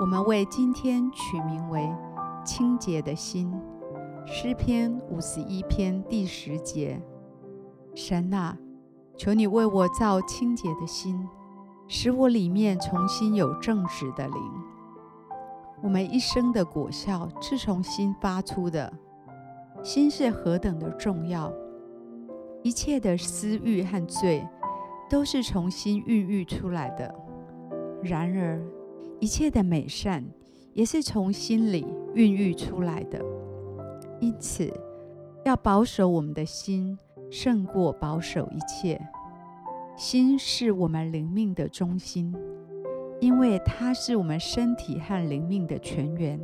我们为今天取名为“清洁的心”。诗篇五十一篇第十节：神啊，求你为我造清洁的心，使我里面重新有正直的灵。我们一生的果效是从心发出的，心是何等的重要！一切的私欲和罪都是从心孕育出来的。然而，一切的美善也是从心里孕育出来的，因此要保守我们的心，胜过保守一切。心是我们灵命的中心，因为它是我们身体和灵命的泉源。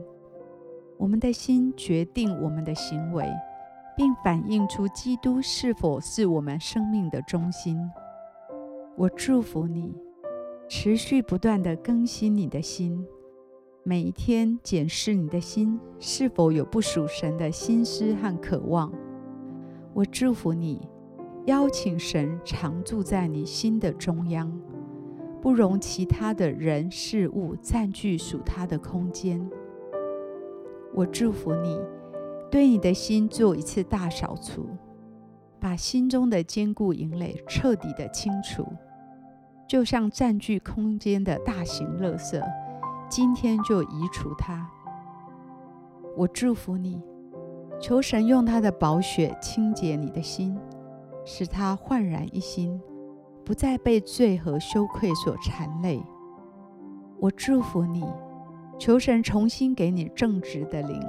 我们的心决定我们的行为，并反映出基督是否是我们生命的中心。我祝福你。持续不断地更新你的心，每一天检视你的心是否有不属神的心思和渴望。我祝福你，邀请神常住在你心的中央，不容其他的人事物占据属他的空间。我祝福你，对你的心做一次大扫除，把心中的坚固营垒彻底的清除。就像占据空间的大型垃圾，今天就移除它。我祝福你，求神用他的宝血清洁你的心，使他焕然一新，不再被罪和羞愧所缠累。我祝福你，求神重新给你正直的灵，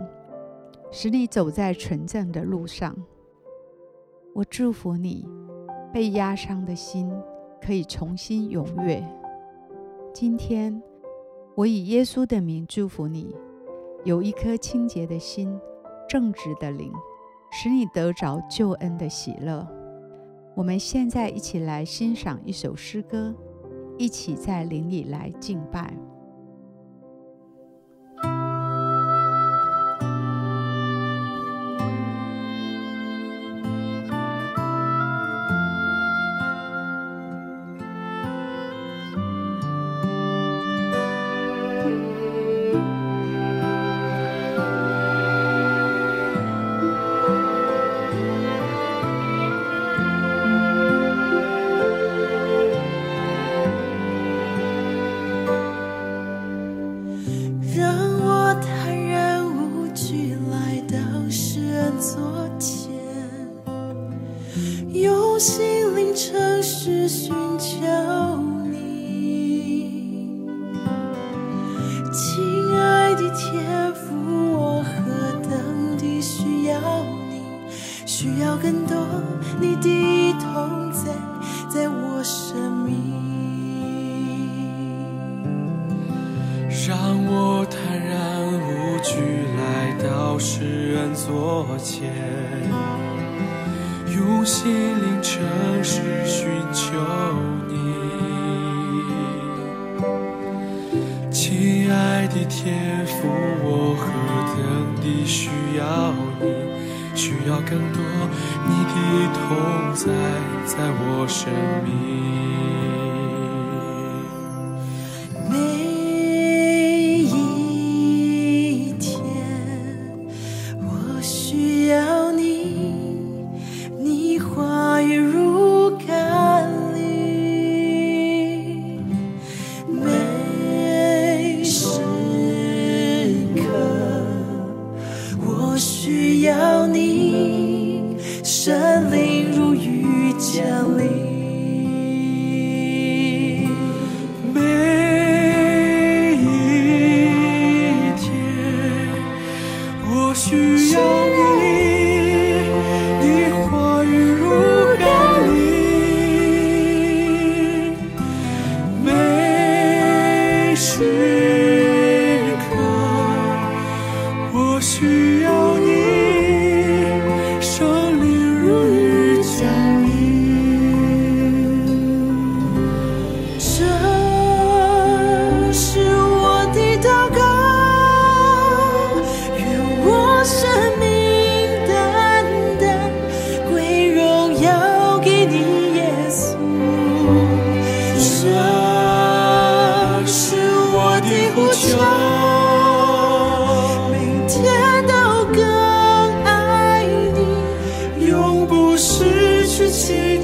使你走在纯正的路上。我祝福你，被压伤的心。可以重新踊跃。今天，我以耶稣的名祝福你，有一颗清洁的心，正直的灵，使你得着救恩的喜乐。我们现在一起来欣赏一首诗歌，一起在灵里来敬拜。亲爱的天父，我何等地需要你，需要更多你的同在，在我生命，让我坦然无惧来到世人座前。用心灵诚实寻求。天赋，我何等地需要你，需要更多你的同在，在我生命。我需要你，山林如雨降临。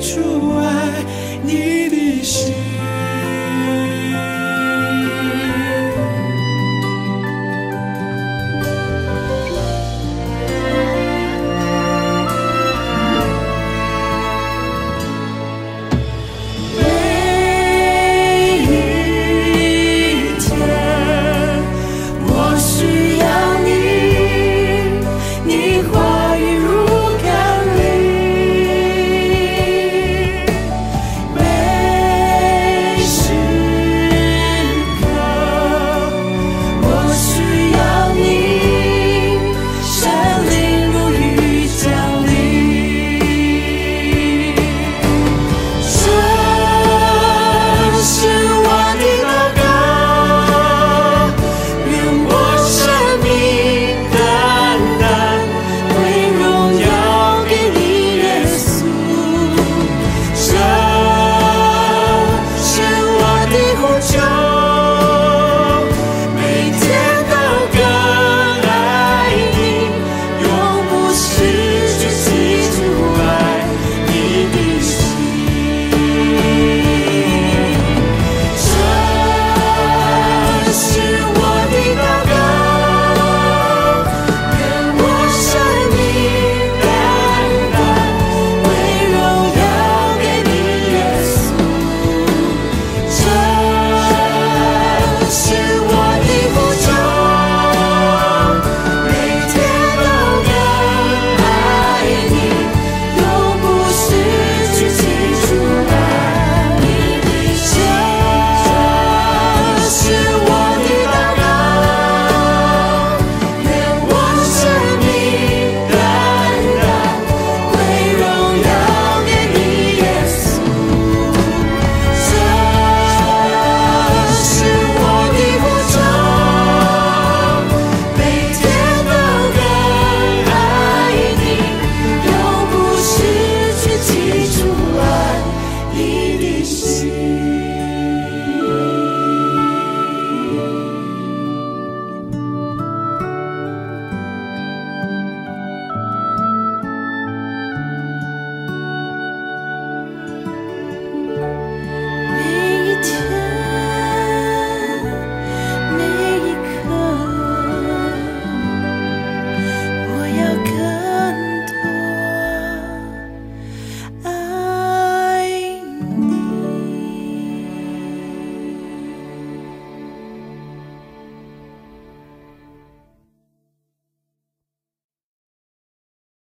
出爱你的心。